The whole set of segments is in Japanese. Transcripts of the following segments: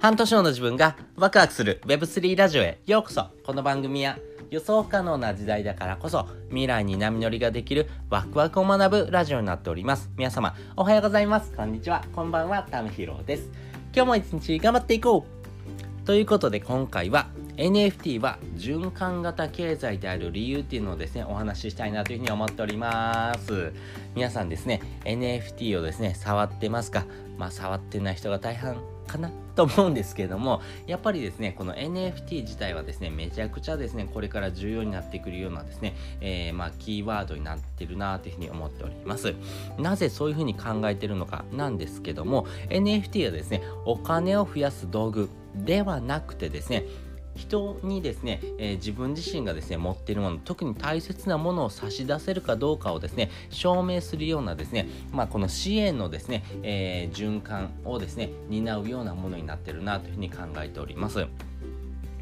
半年後の自分がワクワクする Web3 ラジオへようこそ。この番組は予想不可能な時代だからこそ未来に波乗りができるワクワクを学ぶラジオになっております。皆様おはようございます。こんにちは。こんばんは。タムヒロです。今日も一日頑張っていこう。ということで今回は NFT は循環型経済である理由っていうのをですねお話ししたいなというふうに思っております。皆さんですね NFT をですね触ってますか？まあ触ってない人が大半かなと思うんですけれどもやっぱりですねこの NFT 自体はですねめちゃくちゃですねこれから重要になってくるようなですね、えー、まあキーワードになってるなというふうに思っております。なぜそういうふうに考えてるのかなんですけども NFT はですねお金を増やす道具ではなくてですね人にですね、えー、自分自身がですね持っているもの特に大切なものを差し出せるかどうかをですね証明するようなですねまあこの支援のですね、えー、循環をですね担うようなものになってるなというふうに考えております。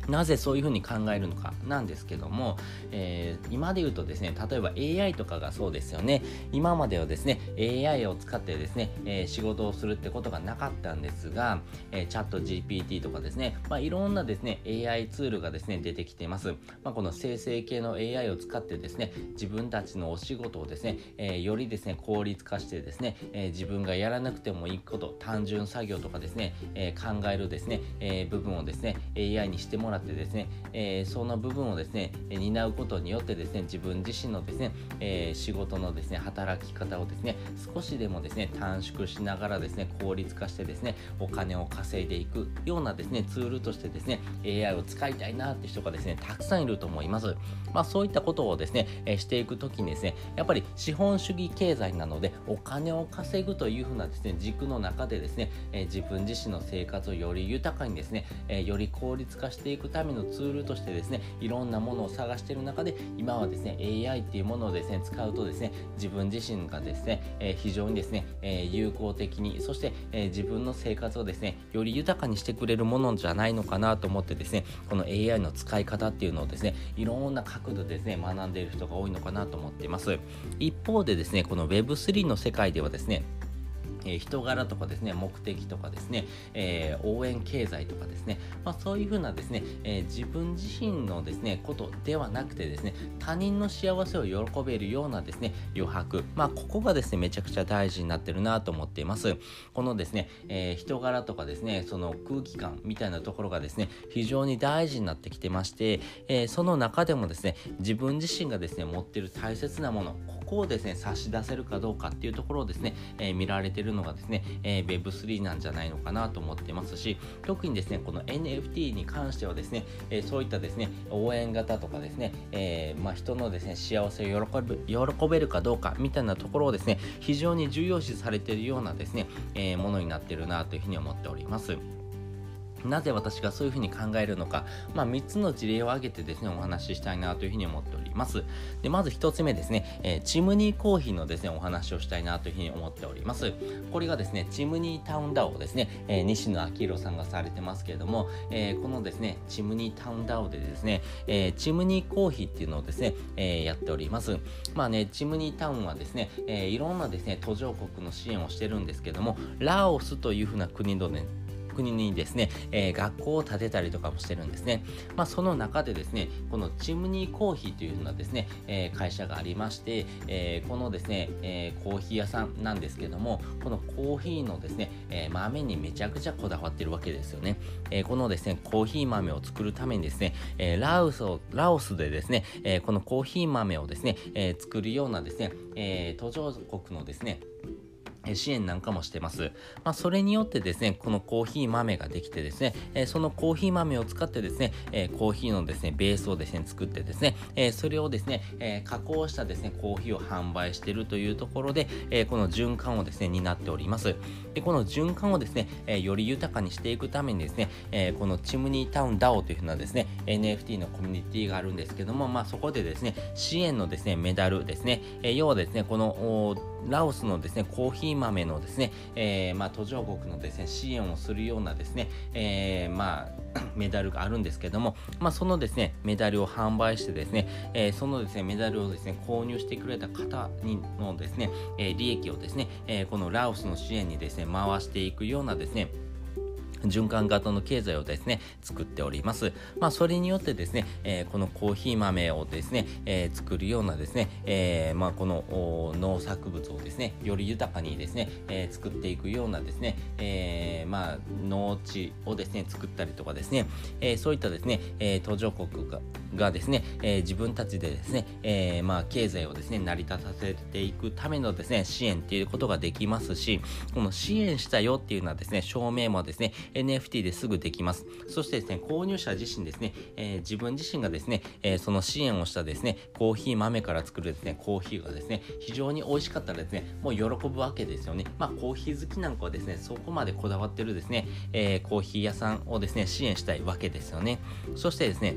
なぜそういうふうに考えるのかなんですけども、えー、今で言うとですね例えば AI とかがそうですよね。今まではですね AI を使ってですね、えー、仕事をするってことがなかったんですが、えー、チャット GPT とかですね、まあ、いろんなですね AI ツールがですね出てきています、まあ、この生成系の AI を使ってですね自分たちのお仕事をですね、えー、よりですね効率化してですね、えー、自分がやらなくてもいいこと単純作業とかですね、えー、考えるですね、えー、部分をですね AI にしてもらってですね、えー、その部分をですね担うことによってですね自分自身のですね、えー、仕事のですね働き方をですね少しでもですね短縮しながらですね効率化してですねお金を稼いでいくようなですねツールとしてですね AI を使いたいなって人がですねたくさんいると思います。まあそういったことをですね、えー、していくときにですねやっぱり資本主義経済なのでお金を稼ぐというふうなですね軸の中でですね、えー、自分自身の生活をより豊かにですね、えー、より効率化していくためのツールとしてですねいろんなものを探している中で今はですね AI っていうものをですね使うとですね自分自身がですね、えー、非常にですね、えー、有効的にそして、えー、自分の生活をですねより豊かにしてくれるものじゃないのかなと思ってですねこの AI の使い方っていうのをですねいろんな角度でですね学んでいる人が多いのかなと思っています。一方でですねこの Web3 の世界ではですねえ、人柄とかですね、目的とかですね、えー、応援経済とかですね、まあ、そういうふうなですね、えー、自分自身のですね、ことではなくてですね、他人の幸せを喜べるようなですね、余白、まあ、ここがですね、めちゃくちゃ大事になってるなと思っています。このですね、え人柄とかですね、その空気感みたいなところがですね、非常に大事になってきてまして、えその中でもですね、自分自身がですね、持ってる大切なもの、こをですね、差し出せるかどうかっていうところをですね、え見られてるのがですね、えー、Web3 なんじゃないのかなと思ってますし、特にですね、この NFT に関してはですね、えー、そういったですね、応援型とかですね、え、まあ、人のですね、幸せを喜べ喜べるかどうかみたいなところをですね、非常に重要視されているようなですね、えものになってるなというふうに思っております。なぜ私がそういうふうに考えるのか、まあ、3つの事例を挙げてですね、お話ししたいなというふうに思っております。で、まず1つ目ですね、えー、チムニーコーヒーのですね、お話をしたいなというふうに思っております。これがですね、チムニータウンダオですね、えー、西野昭弘さんがされてますけれども、えー、このですね、チムニータウンダオでですね、えチムニーコーヒーっていうのをですね、えやっております。まあね、チムニータウンはですね、えいろんなですね、途上国の支援をしてるんですけども、ラオスというふうな国のね、国にですね、えー、学校を建てたりとかもしてるんですね。まあ、その中でですね、このチムニーコーヒーというふうなですね、えー、会社がありまして、えー、このですね、えコーヒー屋さんなんですけども、このコーヒーのですね、え豆にめちゃくちゃこだわってるわけですよね。えこのですね、コーヒー豆を作るためにですね、えラオスを、ラオスでですね、えこのコーヒー豆をですね、え作るようなですね、え途上国のですね、支援なんかもしてます。まあ、それによってですね、このコーヒー豆ができてですね、え、そのコーヒー豆を使ってですね、え、コーヒーのですね、ベースをですね、作ってですね、え、それをですね、え加工したですね、コーヒーを販売しているというところで、えこの循環をですね、担っております。で、この循環をですね、えより豊かにしていくためにですね、えこのチムニータウン DAO というふうなですね、NFT のコミュニティがあるんですけども、まあ、そこでですね、支援のですね、メダルですね、え要はですね、このラオスのですね、コーヒー豆のですね、えー、まあ、途上国のですね、支援をするようなですね、えー、まあ、メダルがあるんですけども、まあ、そのですね、メダルを販売してですね、えー、そのですね、メダルをですね、購入してくれた方にのですね、え利益をですね、えこのラオスの支援にですね、回していくようなですね、循環型の経済をですね、作っております。まあ、それによってですね、えー、このコーヒー豆をですね、えー、作るようなですね、えー、まあ、この農作物をですね、より豊かにですね、え作っていくようなですね、えまあ、農地をですね、作ったりとかですね、えそういったですね、え途上国ががですね、え自分たちでですね、えまあ、経済をですね、成り立たせていくためのですね、支援っていうことができますし、この支援したよっていうのはですね、証明もですね、NFT ですぐできます。そしてですね、購入者自身ですね、えー、自分自身がですね、えー、その支援をしたですね、コーヒー豆から作るですね、コーヒーがですね、非常に美味しかったらですね、もう喜ぶわけですよね。まあ、コーヒー好きなんかはですね、そこまでこだわってるですね、えー、コーヒー屋さんをですね、支援したいわけですよね。そしてですね、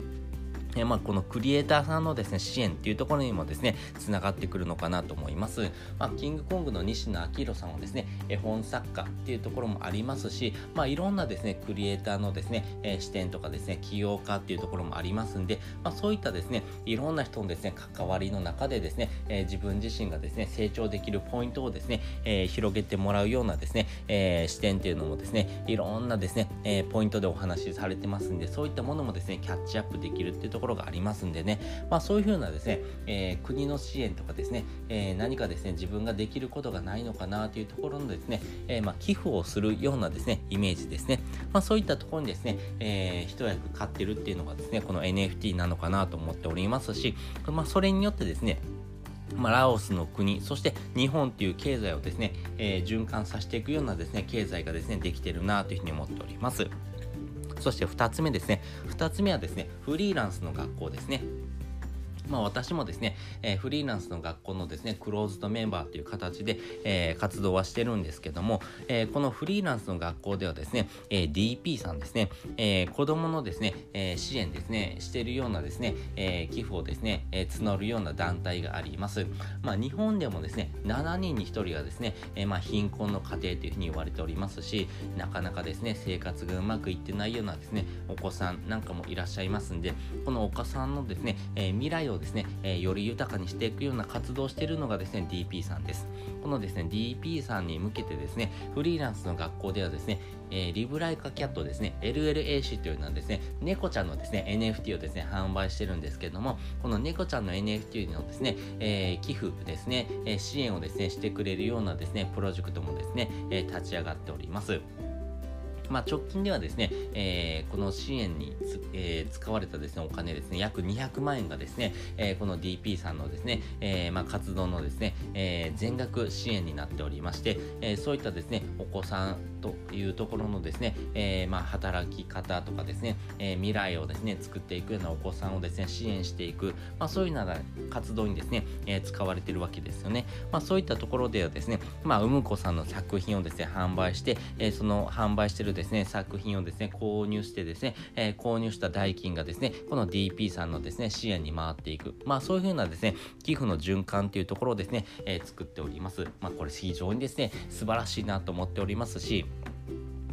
えまあ、このクリエイターさんのですね、支援っていうところにもですね、つながってくるのかなと思います。まあ、キングコングの西野昭弘さんはですね、絵本作家っていうところもありますし、まあ、いろんなですね、クリエイターのですね、えー、視点とかですね、起業家っていうところもありますんで、まあ、そういったですね、いろんな人のですね、関わりの中でですね、えー、自分自身がですね、成長できるポイントをですね、えー、広げてもらうようなですね、え視点っていうのもですね、いろんなですね、えポイントでお話しされてますんで、そういったものもですね、キャッチアップできるっていうところころがありますんでね、まあ、そういうふうなですね、えー、国の支援とかですね、えー、何かですね、自分ができることがないのかなというところのですね、えー、まあ、寄付をするようなですね、イメージですね。まあ、そういったところにですね、えー、一役買ってるっていうのがですね、この NFT なのかなと思っておりますし、まあ、それによってですね、まあ、ラオスの国、そして日本っていう経済をですね、えー、循環させていくようなですね、経済がですね、できてるなというふうに思っております。そして2つ目ですね。2つ目はですね、フリーランスの学校ですね。まあ、私もですね、えー、フリーランスの学校のですね、クローズドメンバーという形で、えー、活動はしてるんですけども、えー、このフリーランスの学校ではですね、え DP さんですね、え子供のですね、え支援ですね、してるようなですね、え寄付をですね、え募るような団体があります。まあ、日本でもですね、7人に1人がですね、えまあ、貧困の家庭というふうに言われておりますし、なかなかですね、生活がうまくいってないようなですね、お子さんなんかもいらっしゃいますんで、このお子さんのですね、え未来をですね、えー、より豊かにしていくような活動をしているのがですね、DP さんです。このですね、DP さんに向けてですね、フリーランスの学校ではですね、えー、リブライカキャットですね、LLAC というのはですね、猫ちゃんのですね、NFT をですね、販売してるんですけども、この猫ちゃんの NFT のですね、えー、寄付ですね、え支援をですね、してくれるようなですね、プロジェクトもですね、え立ち上がっております。まあ、直近ではですね、えー、この支援にえー、使われたですね、お金ですね、約200万円がですね、えー、この DP さんのですね、えー、まあ、活動のですね、え全額支援になっておりまして、えそういったですね、お子さんというところのですね、えまあ、働き方とかですね、え未来をですね、作っていくようなお子さんをですね、支援していく、まあ、そういうような活動にですね、え使われているわけですよね。まあ、そういったところではですね、まあ、うむこさんの作品をですね、販売して、えその販売しているですね、作品をですね、購入してですね、え購入した代金がですね、この DP さんのですね、支援に回っていく。まあそういうふうなですね、寄付の循環というところをですね、えー、作っております。まあこれ非常にですね、素晴らしいなと思っておりますし、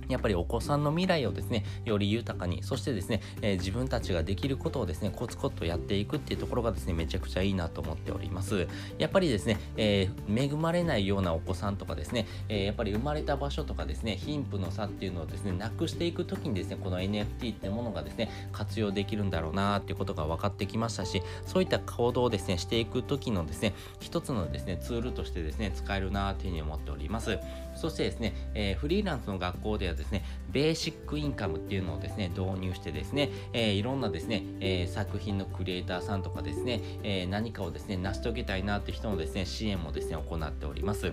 やっぱりお子さんの未来をですね、より豊かに、そしてですね、えー、自分たちができることをですね、コツコツとやっていくっていうところがですね、めちゃくちゃいいなと思っております。やっぱりですね、えー、恵まれないようなお子さんとかですね、えー、やっぱり生まれた場所とかですね、貧富の差っていうのをですね、なくしていくときにですね、この NFT ってものがですね、活用できるんだろうなっていうことが分かってきましたし、そういった行動をですね、していくときのですね、一つのですね、ツールとしてですね、使えるなというふうに思っております。そしてですね、えー、フリーランスの学校ではですね、ベーシックインカムっていうのをですね、導入してですね、えー、いろんなですね、えー、作品のクリエイターさんとかですね、え何かをですね、成し遂げたいなって人のですね、支援もですね、行っております。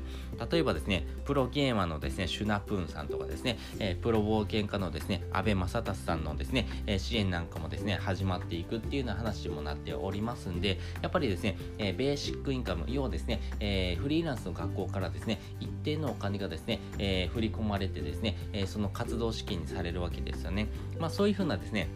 例えばですね、プロゲーマーのですね、シュナプーンさんとかですね、えプロ冒険家のですね、安倍正達さんのですね、え支援なんかもですね、始まっていくっていうような話もなっておりますんで、やっぱりですね、えベーシックインカム、要はですね、えフリーランスの学校からですね、一定のお金がですね、え、振り込まれてですね、え、その活動資金にされるわけですよね。まあそういうふうなですね、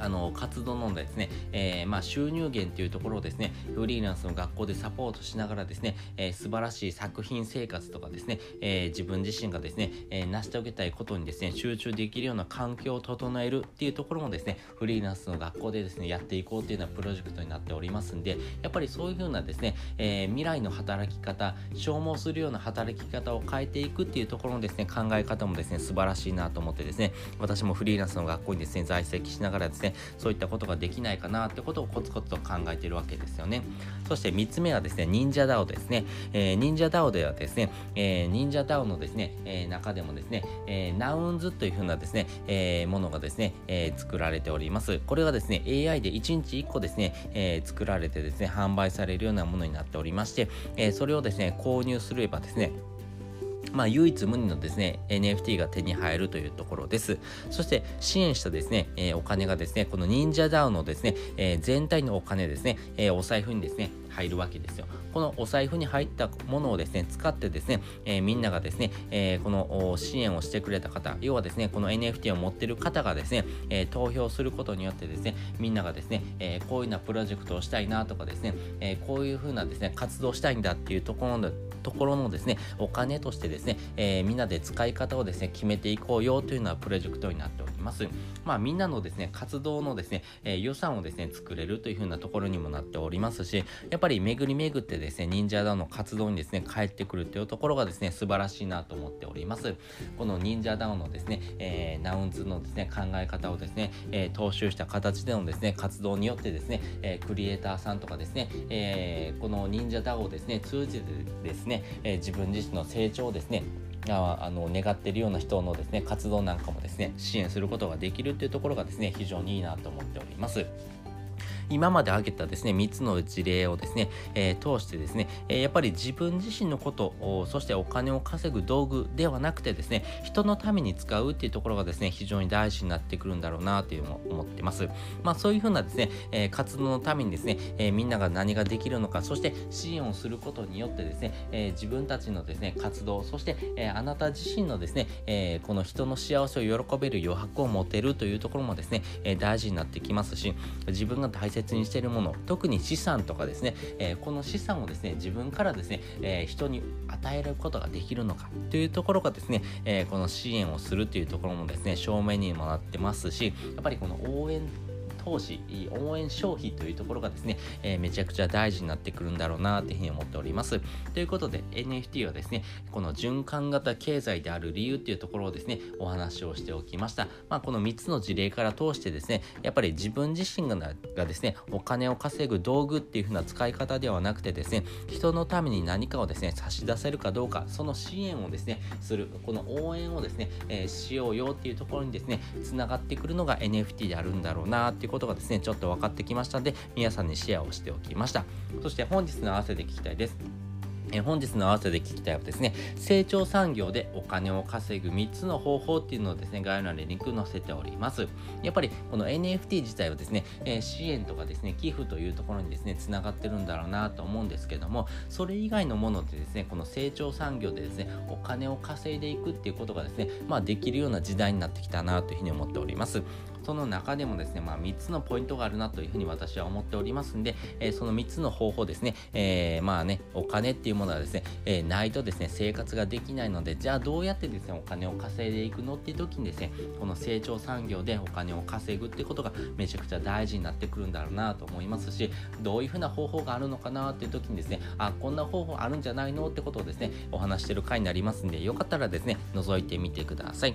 あの活動のですね、えー、まあ、収入源というところをですねフリーランスの学校でサポートしながらですね、えー、素晴らしい作品生活とかですね、えー、自分自身がですね、え成し遂げたいことにですね集中できるような環境を整えるっていうところもですねフリーランスの学校でですねやっていこうっていうようなプロジェクトになっておりますんでやっぱりそういう風なですね、え未来の働き方消耗するような働き方を変えていくっていうところのですね考え方もですね素晴らしいなと思ってですね私もフリーランスの学校にですね在籍しながらですねそういったことができないかなってことをコツコツと考えてるわけですよね。そして3つ目はですね忍者 DAO ですね、えー、忍者 DAO ではですね、えー、忍者 DAO のですね、えー、中でもですね、えー、ナウンズというふうなですね、えー、ものがですね、えー、作られております。これがですね AI で1日1個ですね、えー、作られてですね販売されるようなものになっておりまして、えー、それをですね購入すればですねまあ、唯一無二のですね、NFT が手に入るというところです。そして支援したですね、えー、お金がですね、この忍者ダウンのですね、えー、全体のお金ですね、えー、お財布にですね、入るわけですよ。このお財布に入ったものをですね、使ってですね、えー、みんながですね、えー、この支援をしてくれた方、要はですね、この NFT を持ってる方がですね、えー、投票することによってですね、みんながですね、えこういうようなプロジェクトをしたいなとかですね、えこういうふうなですね、活動したいんだっていうところのところのですね、お金としてですね、えみんなで使い方をですね、決めていこうよというようなプロジェクトになっております。ます。まあ、みんなのですね、活動のですね、え予算をですね、作れるというふうなところにもなっておりますし、やっぱり巡り巡ってですね、忍者ダウンの活動にですね、帰ってくるというところがですね、素晴らしいなと思っております。この忍者ダウンのですね、えー、ナウンズのですね、考え方をですね、えー、踏襲した形でのですね、活動によってですね、えー、クリエイターさんとかですね、えー、この忍者ダウンをですね、通じてですね、えー、自分自身の成長をですね、ああの願っているような人のですね活動なんかもですね支援することができるっていうところがですね非常にいいなと思っております。今まで挙げたですね、3つの事例をですね、えー、通してですね、え、やっぱり自分自身のことを、そしてお金を稼ぐ道具ではなくてですね、人のために使うっていうところがですね、非常に大事になってくるんだろうなというのを思ってます。まあそういうふうなですね、え、活動のためにですね、えみんなが何ができるのか、そして支援をすることによってですね、え自分たちのですね、活動、そして、えあなた自身のですね、えこの人の幸せを喜べる余白を持てるというところもですね、え大事になってきますし、自分が大切切にしているもの特に資産とかですね、えー、この資産をですね自分からですね、えー、人に与えることができるのかというところがですね、えー、この支援をするというところもですね証明にもなってますしやっぱりこの応援投資、応援消費というところがですね、えー、めちゃくちゃ大事になってくるんだろうなというふうに思っております。ということで NFT はですね、この循環型経済である理由っていうところをですね、お話をしておきました。まあ、この3つの事例から通してですね、やっぱり自分自身がですね、お金を稼ぐ道具っていう風な使い方ではなくてですね、人のために何かをですね、差し出せるかどうか、その支援をですね、する、この応援をですね、えー、しようよっていうところにですね、つながってくるのが NFT であるんだろうなっていうことがですね、ちょっと分かってきましたので、皆さんにシェアをしておきました。そして本日の合わせで聞きたいです。え本日の合わせで聞きたいはですね、成長産業でお金を稼ぐ3つの方法っていうのをですね、概要欄にリンク載せております。やっぱりこの NFT 自体はですね、えー、支援とかですね、寄付というところにですね、つながってるんだろうなと思うんですけども、それ以外のものでですね、この成長産業でですね、お金を稼いでいくっていうことがですね、まあできるような時代になってきたなというふうに思っております。その中でもですね、まあ、3つのポイントがあるなというふうに私は思っておりますんで、え、その3つの方法ですね、え、まあね、お金っていうものはですね、えー、ないとですね、生活ができないので、じゃあどうやってですね、お金を稼いでいくのっていう時にですね、この成長産業でお金を稼ぐってことがめちゃくちゃ大事になってくるんだろうなと思いますし、どういうふうな方法があるのかなっていう時にですね、あ、こんな方法あるんじゃないのってことをですね、お話してる回になりますんで、よかったらですね、覗いてみてください。